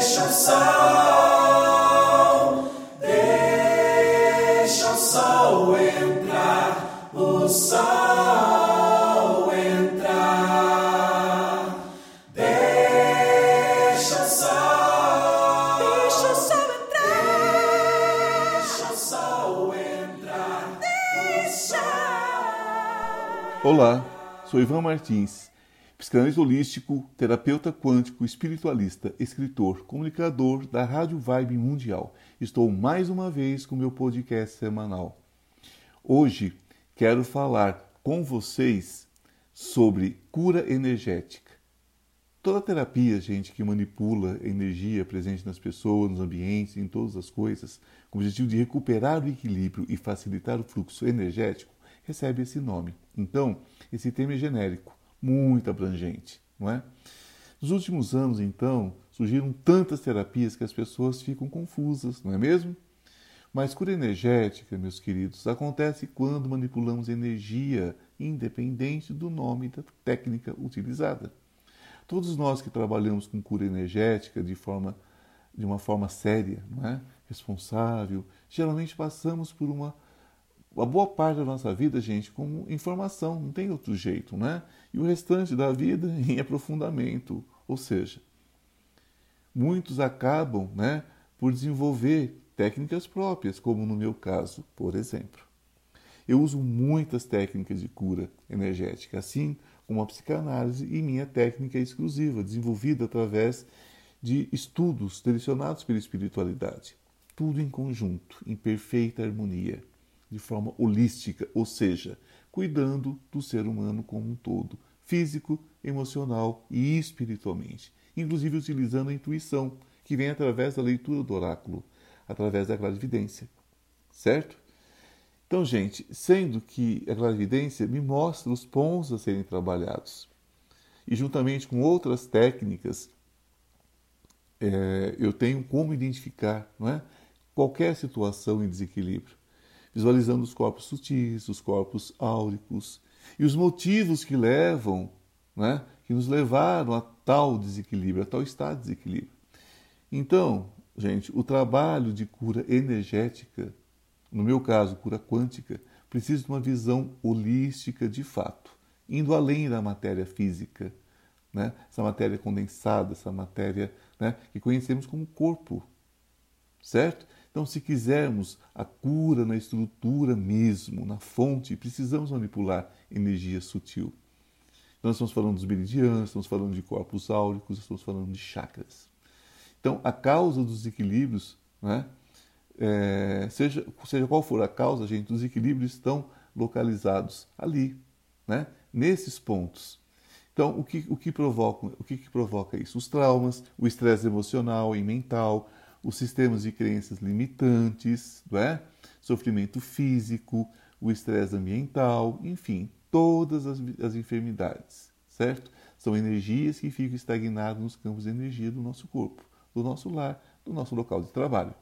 Deixa o sol, deixa o sol entrar, o sol entrar. Deixa o sol, Deixa o sol entrar. deixa o sol entrar, sol. Olá, sou Ivan Martins, psicanalista holístico, terapeuta quântico, espiritualista, escritor, comunicador da Rádio Vibe Mundial. Estou mais uma vez com meu podcast semanal. Hoje quero falar com vocês sobre cura energética. Toda terapia, gente, que manipula a energia presente nas pessoas, nos ambientes, em todas as coisas, com o objetivo de recuperar o equilíbrio e facilitar o fluxo energético, recebe esse nome. Então, esse tema é genérico, muito abrangente, não é? Nos últimos anos, então, surgiram tantas terapias que as pessoas ficam confusas, não é mesmo? Mas cura energética, meus queridos, acontece quando manipulamos energia, independente do nome da técnica utilizada. Todos nós que trabalhamos com cura energética de forma de uma forma séria, não é? responsável, geralmente passamos por uma a boa parte da nossa vida, gente, como informação, não tem outro jeito, né? E o restante da vida em aprofundamento, ou seja, muitos acabam, né, por desenvolver técnicas próprias, como no meu caso, por exemplo. Eu uso muitas técnicas de cura energética, assim como a psicanálise e minha técnica exclusiva, desenvolvida através de estudos direcionados pela espiritualidade. Tudo em conjunto, em perfeita harmonia, de forma holística, ou seja, cuidando do ser humano como um todo, físico, emocional e espiritualmente, inclusive utilizando a intuição, que vem através da leitura do oráculo, através da clarividência. Certo? Então, gente, sendo que a clarividência me mostra os pontos a serem trabalhados, e juntamente com outras técnicas, é, eu tenho como identificar não é, qualquer situação em desequilíbrio, visualizando os corpos sutis, os corpos áuricos e os motivos que levam, né, que nos levaram a tal desequilíbrio, a tal estado de desequilíbrio. Então, gente, o trabalho de cura energética, no meu caso, cura quântica, precisa de uma visão holística de fato, indo além da matéria física, né? essa matéria condensada, essa matéria né, que conhecemos como corpo, certo? Então, se quisermos a cura na estrutura mesmo, na fonte, precisamos manipular energia sutil. Nós estamos falando dos meridianos, estamos falando de corpos áuricos, estamos falando de chakras. Então, a causa dos desequilíbrios, né, é, seja, seja qual for a causa, gente, os equilíbrios estão localizados ali, né, nesses pontos. Então, o que, o que, provoca, o que, que provoca isso? Os traumas, o estresse emocional e mental, os sistemas de crenças limitantes, é? sofrimento físico, o estresse ambiental, enfim, todas as, as enfermidades, certo? São energias que ficam estagnadas nos campos de energia do nosso corpo, do nosso lar, do nosso local de trabalho.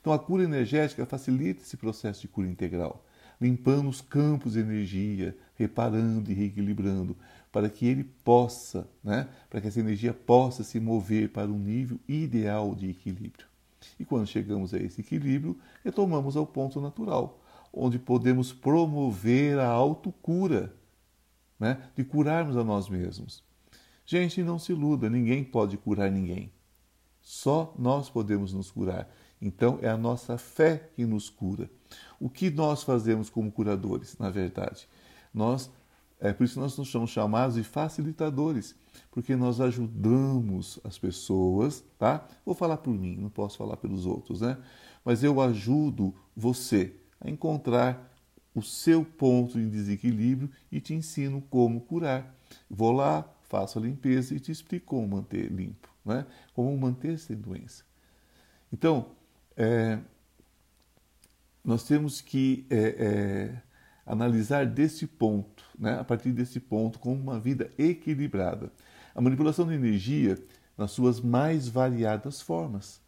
Então, a cura energética facilita esse processo de cura integral, limpando os campos de energia, reparando e reequilibrando, para que ele possa, né, para que essa energia possa se mover para um nível ideal de equilíbrio. E quando chegamos a esse equilíbrio, retomamos ao ponto natural, onde podemos promover a autocura, né? de curarmos a nós mesmos. Gente, não se iluda, ninguém pode curar ninguém. Só nós podemos nos curar. Então é a nossa fé que nos cura. O que nós fazemos como curadores, na verdade? Nós é por isso nós nos somos chamados de facilitadores, porque nós ajudamos as pessoas, tá? Vou falar por mim, não posso falar pelos outros, né? Mas eu ajudo você a encontrar o seu ponto de desequilíbrio e te ensino como curar. Vou lá, faço a limpeza e te explico como manter limpo, né? Como manter sem doença. Então, é, nós temos que é, é, analisar desse ponto, né, a partir desse ponto, como uma vida equilibrada. A manipulação da energia nas suas mais variadas formas.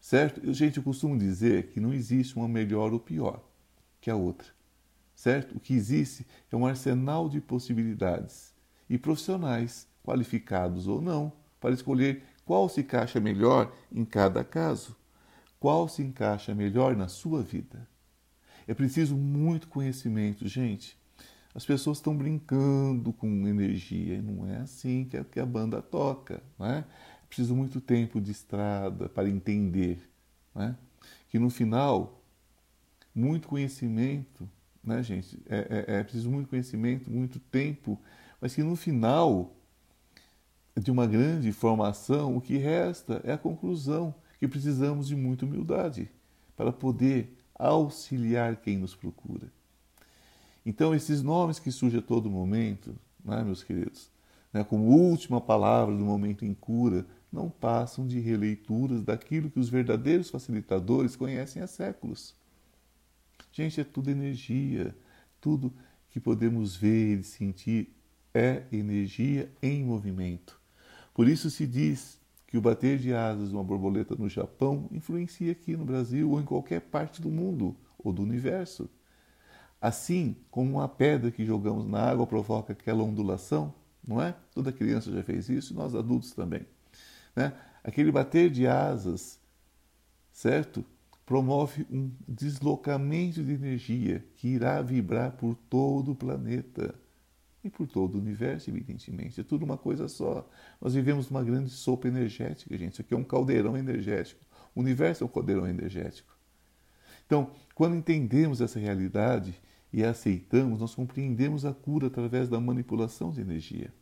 Certo? Gente, eu costumo dizer que não existe uma melhor ou pior que a outra. Certo? O que existe é um arsenal de possibilidades e profissionais, qualificados ou não, para escolher qual se encaixa melhor em cada caso, qual se encaixa melhor na sua vida. É preciso muito conhecimento, gente. As pessoas estão brincando com energia e não é assim que a, que a banda toca, não é? preciso muito tempo de estrada para entender, é? que no final, muito conhecimento, né, gente? É, é, é preciso muito conhecimento, muito tempo, mas que no final de uma grande formação, o que resta é a conclusão que precisamos de muita humildade para poder auxiliar quem nos procura. Então, esses nomes que surgem a todo momento, né, meus queridos, né, como última palavra do momento em cura, não passam de releituras daquilo que os verdadeiros facilitadores conhecem há séculos. Gente, é tudo energia, tudo que podemos ver e sentir é energia em movimento. Por isso se diz que o bater de asas de uma borboleta no Japão influencia aqui no Brasil ou em qualquer parte do mundo ou do universo. Assim como uma pedra que jogamos na água provoca aquela ondulação, não é? Toda criança já fez isso e nós adultos também. Né? Aquele bater de asas, certo? Promove um deslocamento de energia que irá vibrar por todo o planeta e por todo o universo, evidentemente. É tudo uma coisa só. Nós vivemos uma grande sopa energética, gente. Isso aqui é um caldeirão energético. O universo é um caldeirão energético. Então, quando entendemos essa realidade e a aceitamos, nós compreendemos a cura através da manipulação de energia.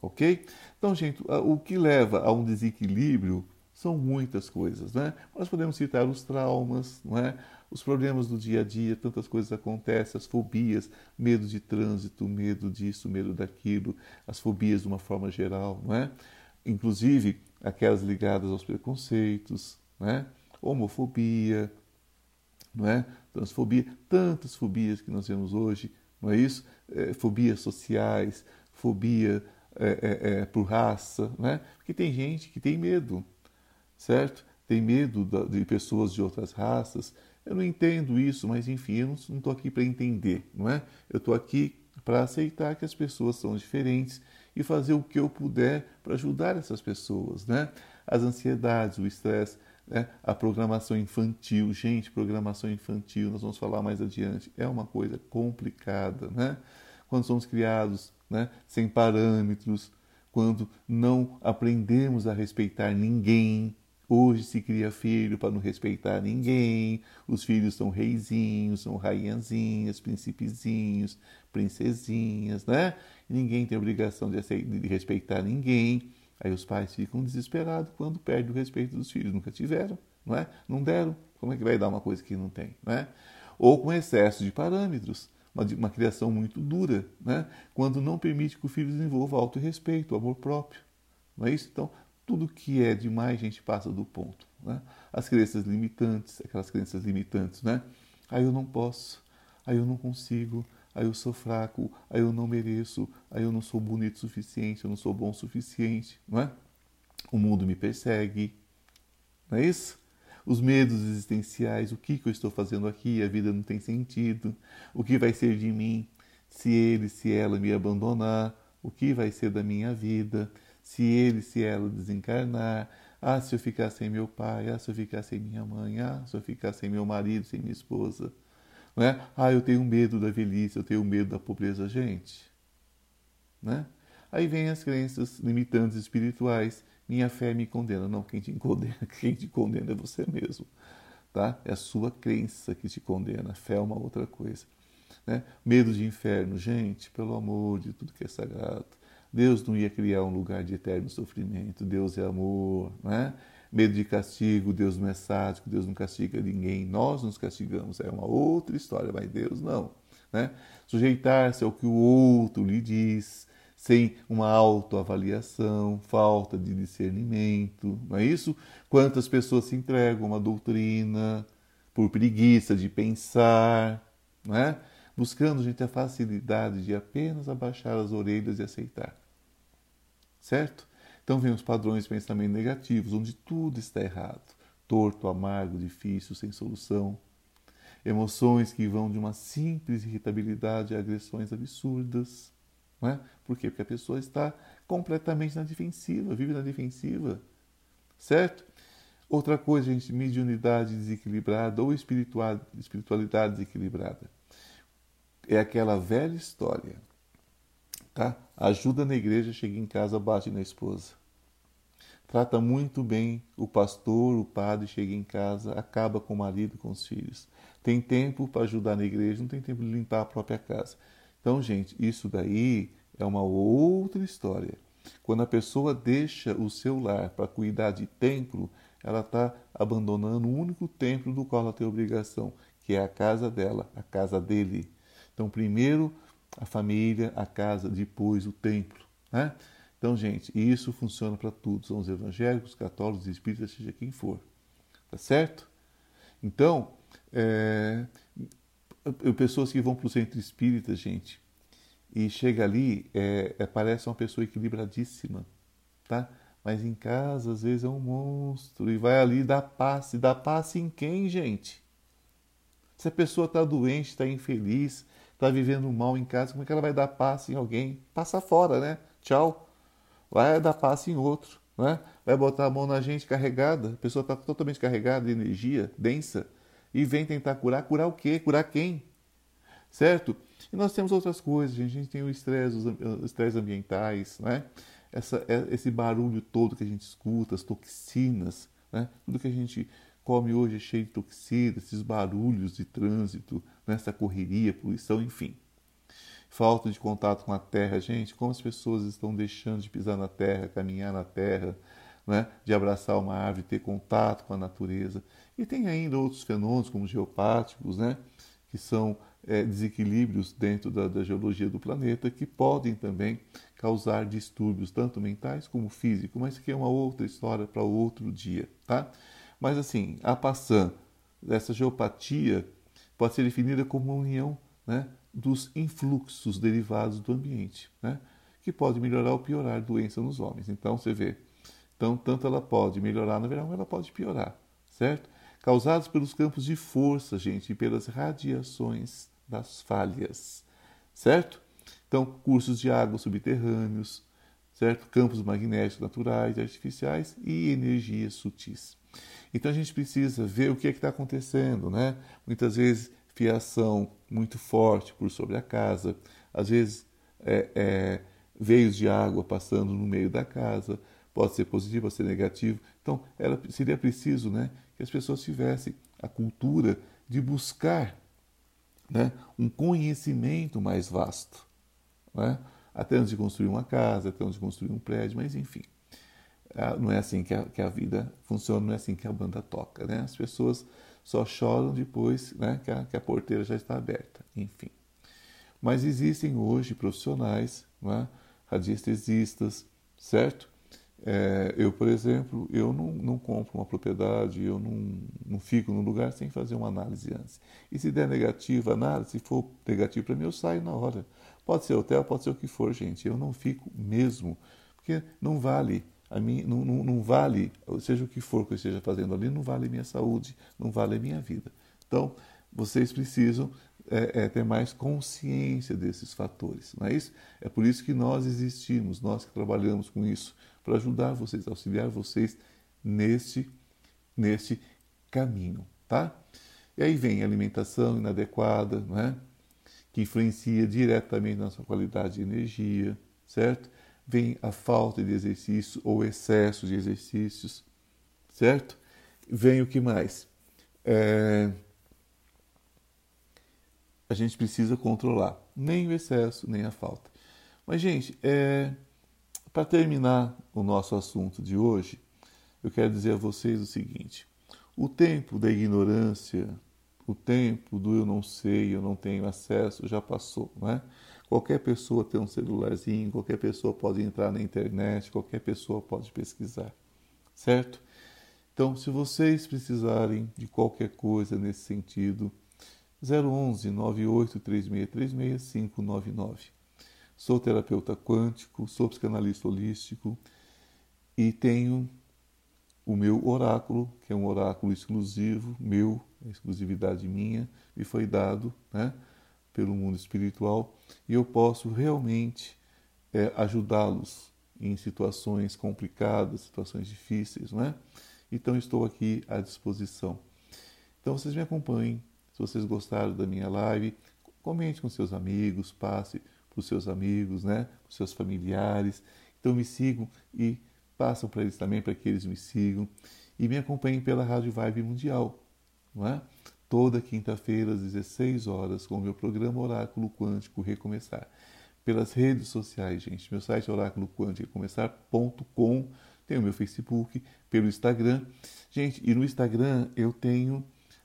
Ok? Então, gente, o que leva a um desequilíbrio são muitas coisas, né? Nós podemos citar os traumas, não é? Os problemas do dia a dia, tantas coisas acontecem, as fobias, medo de trânsito, medo disso, medo daquilo, as fobias de uma forma geral, não é? Inclusive aquelas ligadas aos preconceitos, não é? Homofobia, não é? Transfobia, tantas fobias que nós vemos hoje, não é isso? É, fobias sociais, fobia é, é, é por raça, né? Porque tem gente que tem medo, certo? Tem medo de pessoas de outras raças. Eu não entendo isso, mas enfim, eu não estou aqui para entender, não é? Eu estou aqui para aceitar que as pessoas são diferentes e fazer o que eu puder para ajudar essas pessoas, né? As ansiedades, o estresse, né? a programação infantil, gente, programação infantil, nós vamos falar mais adiante, é uma coisa complicada, né? Quando somos criados, né, sem parâmetros, quando não aprendemos a respeitar ninguém, Hoje se cria filho para não respeitar ninguém. Os filhos são reizinhos, são rainhazinhas, principezinhos, princesinhas, né? ninguém tem obrigação de, de respeitar ninguém. Aí os pais ficam desesperados quando perdem o respeito dos filhos. Nunca tiveram, não é? Não deram. Como é que vai dar uma coisa que não tem, né? Ou com excesso de parâmetros. Uma, criação muito dura, né? quando não permite que o filho desenvolva auto-respeito, amor próprio. Não é isso? Então, tudo que é demais a gente passa do ponto. Né? As crenças limitantes, aquelas crenças limitantes, né? Aí eu não posso, aí eu não consigo, aí eu sou fraco, aí eu não mereço, aí eu não sou bonito o suficiente, eu não sou bom o suficiente, não é? O mundo me persegue, não é isso? Os medos existenciais, o que, que eu estou fazendo aqui? A vida não tem sentido. O que vai ser de mim se ele, se ela me abandonar? O que vai ser da minha vida? Se ele, se ela desencarnar, ah, se eu ficar sem meu pai, ah, se eu ficar sem minha mãe, ah, se eu ficar sem meu marido, sem minha esposa, não é? Ah, eu tenho medo da velhice, eu tenho medo da pobreza, gente, né? Aí vem as crenças limitantes espirituais. Minha fé me condena. Não, quem te condena, quem te condena é você mesmo, tá? É a sua crença que te condena. Fé é uma outra coisa, né? Medo de inferno, gente, pelo amor de tudo que é sagrado. Deus não ia criar um lugar de eterno sofrimento. Deus é amor, né? Medo de castigo, Deus não é sádico, Deus não castiga ninguém. Nós nos castigamos, é uma outra história, mas Deus não. Né? Sujeitar-se ao que o outro lhe diz, sem uma autoavaliação, falta de discernimento, não é isso? Quantas pessoas se entregam a uma doutrina por preguiça de pensar, não é? Buscando, gente, a facilidade de apenas abaixar as orelhas e aceitar. Certo? Então vem os padrões de pensamento negativos, onde tudo está errado, torto, amargo, difícil, sem solução. Emoções que vão de uma simples irritabilidade a agressões absurdas. Não é? Por quê? Porque a pessoa está completamente na defensiva, vive na defensiva, certo? Outra coisa, gente, mediunidade desequilibrada ou espiritualidade desequilibrada. É aquela velha história, tá? Ajuda na igreja, chega em casa, bate na esposa. Trata muito bem o pastor, o padre, chega em casa, acaba com o marido, com os filhos. Tem tempo para ajudar na igreja, não tem tempo de limpar a própria casa. Então, gente, isso daí é uma outra história. Quando a pessoa deixa o seu lar para cuidar de templo, ela está abandonando o único templo do qual ela tem obrigação, que é a casa dela, a casa dele. Então, primeiro a família, a casa, depois o templo. Né? Então, gente, isso funciona para todos, são os evangélicos, católicos, espíritas, seja quem for. Tá certo? Então, é, pessoas que vão para o centro espírita, gente, e chega ali, é, é, parece uma pessoa equilibradíssima, tá? Mas em casa, às vezes, é um monstro e vai ali dar passe. Dá passe em quem, gente? Se a pessoa está doente, está infeliz, está vivendo mal em casa, como é que ela vai dar passe em alguém? Passa fora, né? Tchau vai dar passe em outro, né? vai botar a mão na gente carregada, a pessoa está totalmente carregada de energia densa e vem tentar curar. Curar o quê? Curar quem? Certo? E nós temos outras coisas, gente. a gente tem o estresse, os estresses ambientais, né? Essa, é, esse barulho todo que a gente escuta, as toxinas, né? tudo que a gente come hoje é cheio de toxinas, esses barulhos de trânsito, nessa né? correria, poluição, enfim falta de contato com a terra. Gente, como as pessoas estão deixando de pisar na terra, caminhar na terra, né? de abraçar uma árvore, ter contato com a natureza. E tem ainda outros fenômenos, como geopáticos, né? que são é, desequilíbrios dentro da, da, geologia do planeta, que podem também causar distúrbios, tanto mentais como físicos, mas que é uma outra história para outro dia. Tá? Mas assim, a passã dessa geopatia pode ser definida como uma união né, dos influxos derivados do ambiente, né? que pode melhorar ou piorar a doença nos homens. Então você vê, então tanto ela pode melhorar no verão, ela pode piorar, certo? Causados pelos campos de força, gente, e pelas radiações das falhas, certo? Então, cursos de água subterrâneos, certo? Campos magnéticos naturais e artificiais e energias sutis. Então a gente precisa ver o que é que está acontecendo, né? Muitas vezes fiação muito forte por sobre a casa, às vezes é, é, veios de água passando no meio da casa, pode ser positivo, pode ser negativo. Então, seria preciso né, que as pessoas tivessem a cultura de buscar né, um conhecimento mais vasto. Né? Até antes de construir uma casa, até antes de construir um prédio, mas enfim. Ah, não é assim que a, que a vida funciona, não é assim que a banda toca. Né? As pessoas só choram depois né, que, a, que a porteira já está aberta, enfim. Mas existem hoje profissionais, né, radiestesistas, certo? É, eu, por exemplo, eu não, não, compro uma propriedade, eu não, não fico no lugar sem fazer uma análise antes. E se der negativa a análise, se for negativo para mim, eu saio na hora. Pode ser hotel, pode ser o que for, gente. Eu não fico mesmo, porque não vale a mim não, não, não, vale, seja o que for que eu esteja fazendo ali, não vale minha saúde, não vale a minha vida. Então, vocês precisam é, é, ter mais consciência desses fatores, não é isso? É por isso que nós existimos, nós que trabalhamos com isso, para ajudar vocês, auxiliar vocês neste, neste caminho, tá? E aí vem alimentação inadequada, não é? Que influencia diretamente na sua qualidade de energia, certo? vem a falta de exercício ou excesso de exercícios, certo? Vem o que mais? É... A gente precisa controlar nem o excesso, nem a falta. Mas, gente, é... para terminar o nosso assunto de hoje, eu quero dizer a vocês o seguinte: o tempo da ignorância, o tempo do eu não sei, eu não tenho acesso, já passou, não é? Qualquer pessoa tem um celularzinho, qualquer pessoa pode entrar na internet, qualquer pessoa pode pesquisar, certo? Então, se vocês precisarem de qualquer coisa nesse sentido, 011 983636 599. Sou terapeuta quântico, sou psicanalista holístico e tenho o meu oráculo, que é um oráculo exclusivo, meu, exclusividade minha, me foi dado, né? pelo mundo espiritual e eu posso realmente é, ajudá-los em situações complicadas, situações difíceis, não é? Então estou aqui à disposição. Então vocês me acompanhem. Se vocês gostaram da minha live, comente com seus amigos, passe para os seus amigos, né? Para os seus familiares. Então me sigam e passam para eles também, para que eles me sigam. E me acompanhem pela Rádio Vibe Mundial, é? Toda quinta-feira, às 16 horas, com o meu programa Oráculo Quântico Recomeçar. Pelas redes sociais, gente. Meu site é. Tem o meu Facebook, pelo Instagram. Gente, e no Instagram eu tenho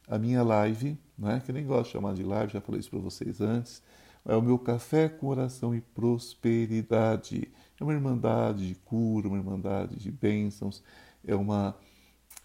a minha live, né, que eu nem gosto de chamar de live, já falei isso para vocês antes, é o meu Café com Oração e Prosperidade. É uma irmandade de cura, uma irmandade de bênçãos, é uma,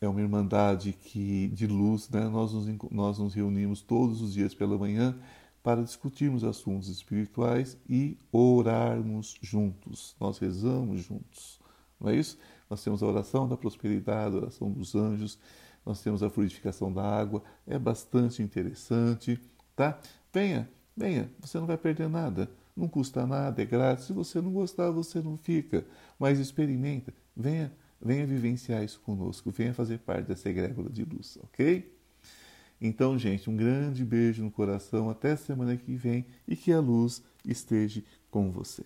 é uma irmandade que, de luz. Né? Nós, nos, nós nos reunimos todos os dias pela manhã para discutirmos assuntos espirituais e orarmos juntos. Nós rezamos juntos, não é isso? Nós temos a oração da prosperidade, a oração dos anjos, nós temos a fluidificação da água, é bastante interessante, tá? Venha, venha, você não vai perder nada, não custa nada, é grátis. Se você não gostar, você não fica, mas experimenta, venha, venha vivenciar isso conosco, venha fazer parte dessa egrégora de luz, ok? Então, gente, um grande beijo no coração, até semana que vem e que a luz esteja com você.